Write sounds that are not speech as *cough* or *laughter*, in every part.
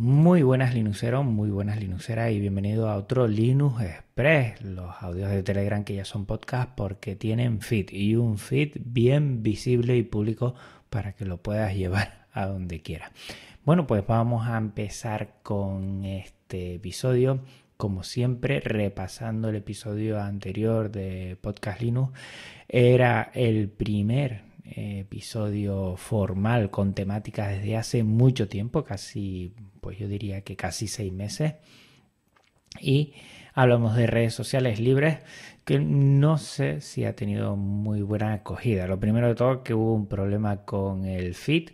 Muy buenas Linuxeros, muy buenas Linuxeras y bienvenido a otro Linux Express, los audios de Telegram que ya son podcast porque tienen feed y un feed bien visible y público para que lo puedas llevar *laughs* a donde quieras. Bueno, pues vamos a empezar con este episodio, como siempre, repasando el episodio anterior de Podcast Linux. Era el primer episodio formal con temáticas desde hace mucho tiempo, casi, pues yo diría que casi seis meses. Y hablamos de redes sociales libres, que no sé si ha tenido muy buena acogida. Lo primero de todo que hubo un problema con el feed,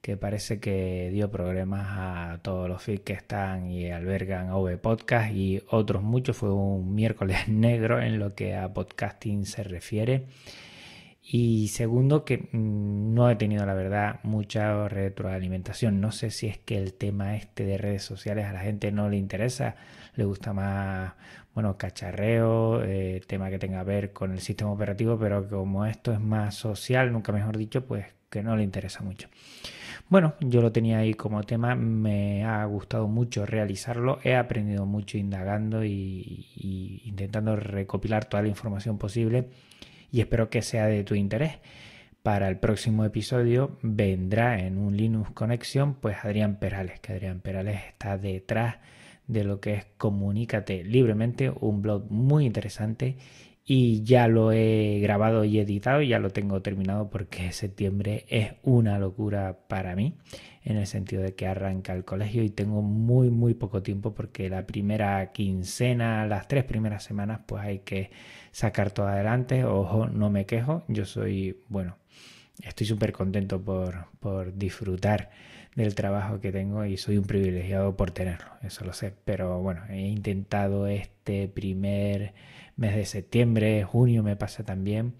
que parece que dio problemas a todos los feeds que están y albergan OV Podcast y otros muchos. Fue un miércoles *laughs* negro en lo que a podcasting se refiere. Y segundo, que mm, no he tenido, la verdad, mucha retroalimentación. No sé si es que el tema este de redes sociales a la gente no le interesa, le gusta más, bueno, cacharreo, eh, tema que tenga que ver con el sistema operativo, pero como esto es más social, nunca mejor dicho, pues que no le interesa mucho. Bueno, yo lo tenía ahí como tema, me ha gustado mucho realizarlo, he aprendido mucho indagando y intentando recopilar toda la información posible y espero que sea de tu interés. Para el próximo episodio vendrá en un Linux Conexión pues Adrián Perales, que Adrián Perales está detrás de lo que es Comunícate Libremente, un blog muy interesante y ya lo he grabado y editado, ya lo tengo terminado porque septiembre es una locura para mí, en el sentido de que arranca el colegio y tengo muy muy poco tiempo porque la primera quincena, las tres primeras semanas, pues hay que sacar todo adelante, ojo, no me quejo, yo soy, bueno, estoy súper contento por, por disfrutar del trabajo que tengo y soy un privilegiado por tenerlo, eso lo sé, pero bueno, he intentado este primer mes de septiembre, junio me pasa también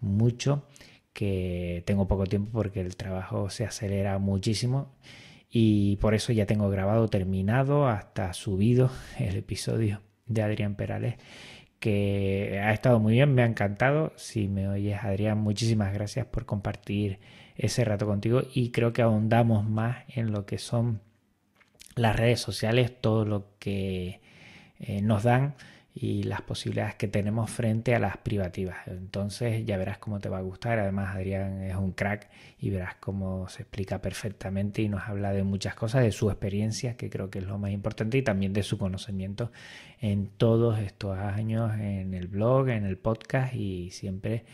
mucho que tengo poco tiempo porque el trabajo se acelera muchísimo y por eso ya tengo grabado, terminado, hasta subido *laughs* el episodio de Adrián Perales que ha estado muy bien, me ha encantado. Si me oyes Adrián, muchísimas gracias por compartir ese rato contigo y creo que ahondamos más en lo que son las redes sociales, todo lo que eh, nos dan y las posibilidades que tenemos frente a las privativas. Entonces ya verás cómo te va a gustar. Además Adrián es un crack y verás cómo se explica perfectamente y nos habla de muchas cosas, de su experiencia, que creo que es lo más importante, y también de su conocimiento en todos estos años en el blog, en el podcast y siempre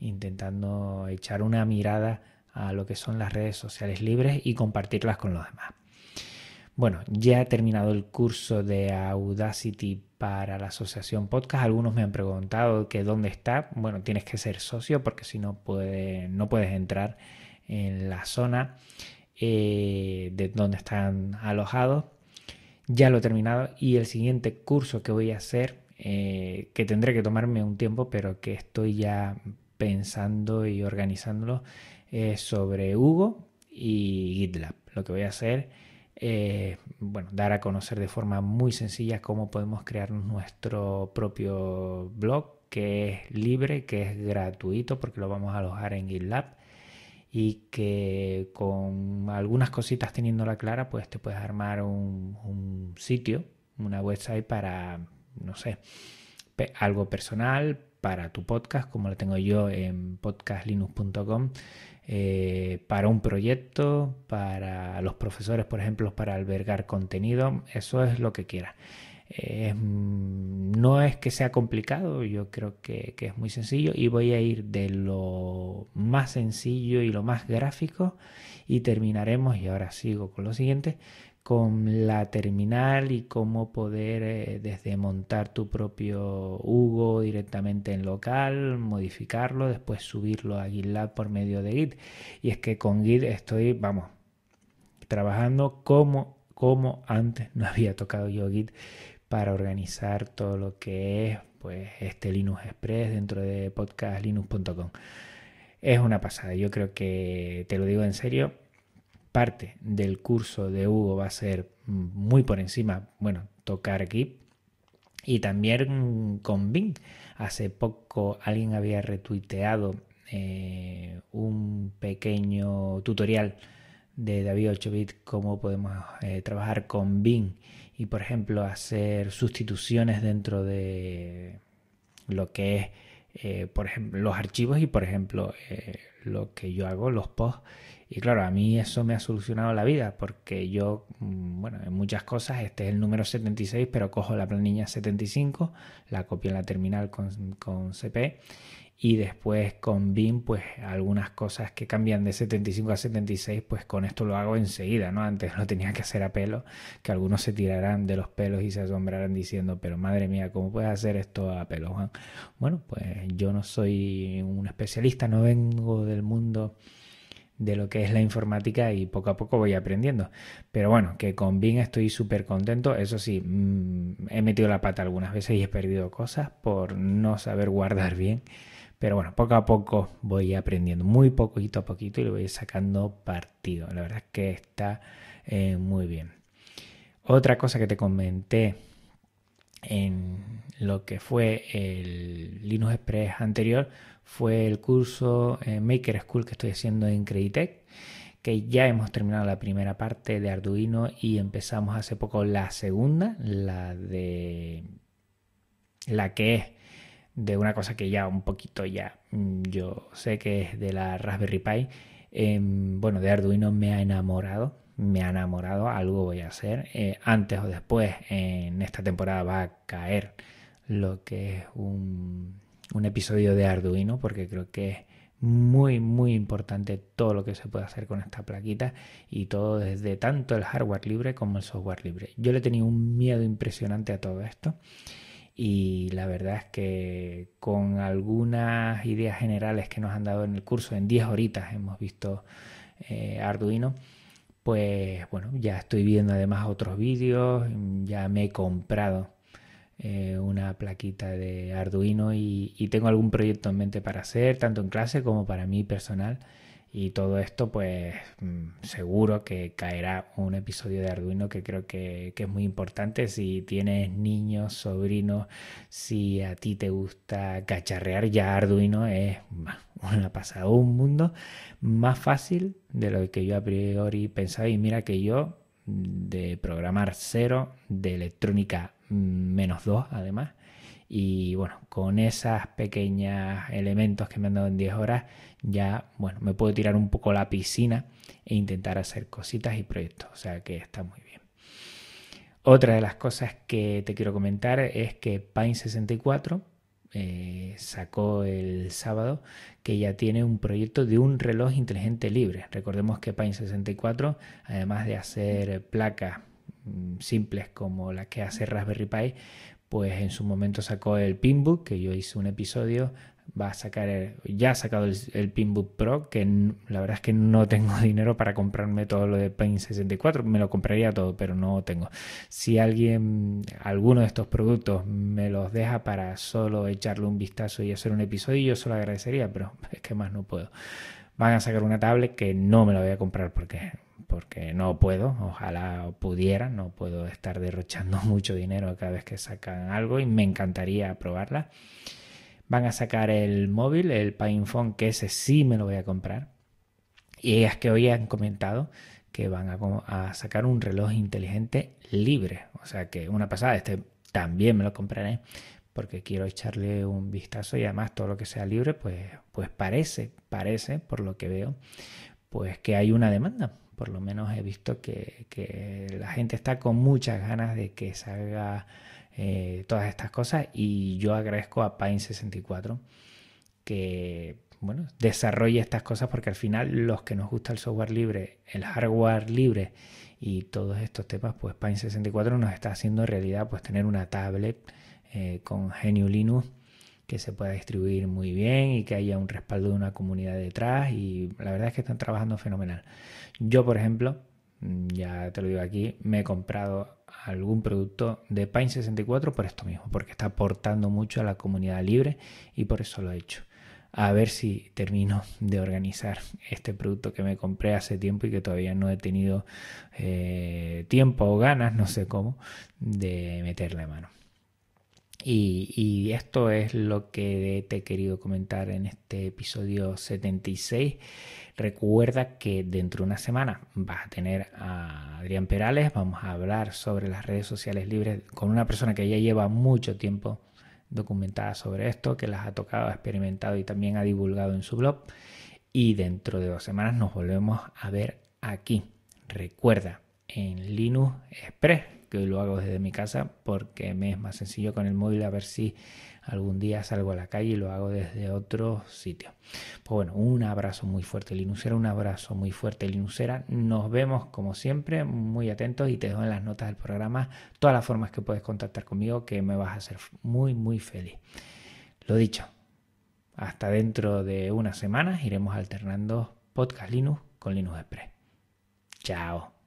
intentando echar una mirada a lo que son las redes sociales libres y compartirlas con los demás. Bueno, ya he terminado el curso de Audacity para la asociación podcast. Algunos me han preguntado que dónde está. Bueno, tienes que ser socio porque si no, no puedes entrar en la zona eh, de donde están alojados. Ya lo he terminado y el siguiente curso que voy a hacer, eh, que tendré que tomarme un tiempo, pero que estoy ya pensando y organizándolo, es sobre Hugo y GitLab. Lo que voy a hacer eh, bueno, dar a conocer de forma muy sencilla cómo podemos crear nuestro propio blog que es libre, que es gratuito porque lo vamos a alojar en GitLab y que con algunas cositas teniéndola clara pues te puedes armar un, un sitio, una website para, no sé, algo personal, para tu podcast, como lo tengo yo en podcastlinux.com, eh, para un proyecto, para los profesores, por ejemplo, para albergar contenido, eso es lo que quieras. no es que sea complicado, yo creo que, es muy sencillo y voy a ir de lo más sencillo y lo más gráfico y terminaremos, y ahora sigo con lo siguiente, con la terminal y cómo poder eh, desde montar tu propio Hugo directamente en local, modificarlo, después subirlo a GitLab por medio de Git. Y es que con Git estoy, vamos, trabajando como, como antes no había tocado yo Git para organizar todo lo que es pues este Linux Express dentro de podcastlinux.com. Es una pasada, yo creo que te lo digo en serio, parte del curso de Hugo va a ser muy por encima, bueno, tocar aquí. Y también con Bing. Hace poco alguien había retuiteado eh, un pequeño tutorial de David 8bit cómo podemos eh, trabajar con Bing y por ejemplo hacer sustituciones dentro de lo que es eh, por ejemplo los archivos y por ejemplo lo que yo hago los posts y claro a mí eso me ha solucionado la vida porque yo mm, bueno en muchas cosas este es el número 76 pero cojo la planilla 75 la copio en la terminal con, con CP y después con BIM pues algunas cosas que cambian de 75 a 76 pues con esto lo hago enseguida no antes lo tenía que hacer a pelo que algunos se tirarán de los pelos y se asombrarán diciendo pero madre mía cómo puedes hacer esto a pelo Juan bueno pues yo no soy un especialista no vengo del mundo de lo que es la informática y poco a poco voy aprendiendo. Pero bueno, que con BIM estoy súper contento. Eso sí, mm, he metido la pata algunas veces y he perdido cosas por no saber guardar bien pero bueno, poco a poco voy aprendiendo, muy poquito a poquito y le voy sacando partido. La verdad es que está eh, muy bien. Otra cosa que te comenté en lo que fue el Linux Express anterior fue el curso eh, Maker School que estoy haciendo en Creditec que ya hemos terminado la primera parte de Arduino y empezamos hace poco la segunda, la de la que es de una cosa que ya un poquito ya mm, yo sé que es de la Raspberry Pi. Em, bueno, de Arduino me ha enamorado, me ha enamorado, algo voy a hacer. Eh, antes o después, en esta temporada va a caer lo que es un, un episodio de Arduino, porque creo que es muy muy importante todo lo que se puede hacer con esta plaquita y todo desde tanto el hardware libre como el software libre. Yo le tenía un miedo impresionante a todo esto y la verdad es que con algunas ideas generales que nos han dado en el curso, en 10 horitas hemos visto eh, Arduino, pues bueno, ya estoy viendo además otros vídeos, ya me he comprado eh, una plaquita de Arduino y, y, tengo algún proyecto en mente para hacer, tanto en clase como para mí personal. Y todo esto, pues mm, seguro que caerá un episodio de Arduino que creo que, es muy importante. Si tienes niños, sobrinos, si a ti te gusta cacharrear, ya Arduino es una pasada, un mundo más fácil de lo que yo a priori pensaba. Y mira que yo de programar cero, de electrónica menos dos además, y bueno, con esos pequeños elementos que me han dado en 10 horas, ya bueno, me puedo tirar un poco la piscina e intentar hacer cositas y proyectos. O sea que está muy bien. Otra de las cosas que te quiero comentar es que Pine64 eh, sacó el sábado que ya tiene un proyecto de un reloj inteligente libre. Recordemos que Pine64, además de hacer placas mm, simples como las que hace Raspberry Pi, pues en su momento sacó el Pinbook, que yo hice un episodio, va a sacar, ya ha sacado el, Pinbook Pro, que la verdad es que no tengo *laughs* dinero para comprarme todo lo de Paint 64, me lo compraría todo, pero no tengo. Si alguien, alguno de estos productos me los deja para solo echarle un vistazo y hacer un episodio, yo solo agradecería, pero *laughs* es que más no puedo. Van a sacar una tablet que no me la voy a comprar porque porque no puedo, ojalá pudiera, no puedo estar derrochando *laughs* mucho dinero cada vez que sacan algo y me encantaría probarla. Van a sacar el móvil, el PinePhone, que ese sí me lo voy a comprar. Y ellas que hoy han comentado que van a, sacar un reloj inteligente libre. O sea que una pasada, este también me lo compraré porque quiero echarle un vistazo y además todo lo que sea libre, pues, pues parece, parece, por lo que veo, pues que hay una demanda por lo menos he visto que, la gente está con muchas ganas de que salga eh, todas estas cosas. Y yo agradezco a Pine64 que bueno, desarrolle estas cosas porque al final los que nos gusta el software libre, el hardware libre y todos estos temas, pues Pine64 nos está haciendo realidad pues tener una tablet eh, con GNU Linux que se pueda distribuir muy bien y que haya un respaldo de una comunidad detrás y la verdad es que están trabajando fenomenal. Yo, por ejemplo, mm, ya te lo digo aquí, me he comprado algún producto de Pine 64 por esto mismo, porque está aportando mucho a la comunidad libre y por eso lo he hecho. A ver si termino de organizar este producto que me compré hace tiempo y que todavía no he tenido eh, tiempo o ganas, no sé cómo, de meterle mano. Y, esto es lo que te he querido comentar en este episodio 76. Recuerda que dentro de una semana vas a tener a Adrián Perales. Vamos a hablar sobre las redes sociales libres con una persona que ya lleva mucho tiempo documentada sobre esto, que las ha tocado, ha experimentado y también ha divulgado en su blog. Y dentro de dos semanas nos volvemos a ver aquí. Recuerda, en Linux Express que hoy lo hago desde mi casa porque me es más sencillo con el móvil a ver si algún día salgo a la calle y lo hago desde otro sitio. Pues bueno, un abrazo muy fuerte Linuxera, un abrazo muy fuerte Linuxera. Nos vemos como siempre, muy atentos y te dejo en las notas del programa todas las formas que puedes contactar conmigo que me vas a hacer muy muy feliz. Lo dicho, hasta dentro de unas semanas iremos alternando Podcast Linux con Linux Express. Chao.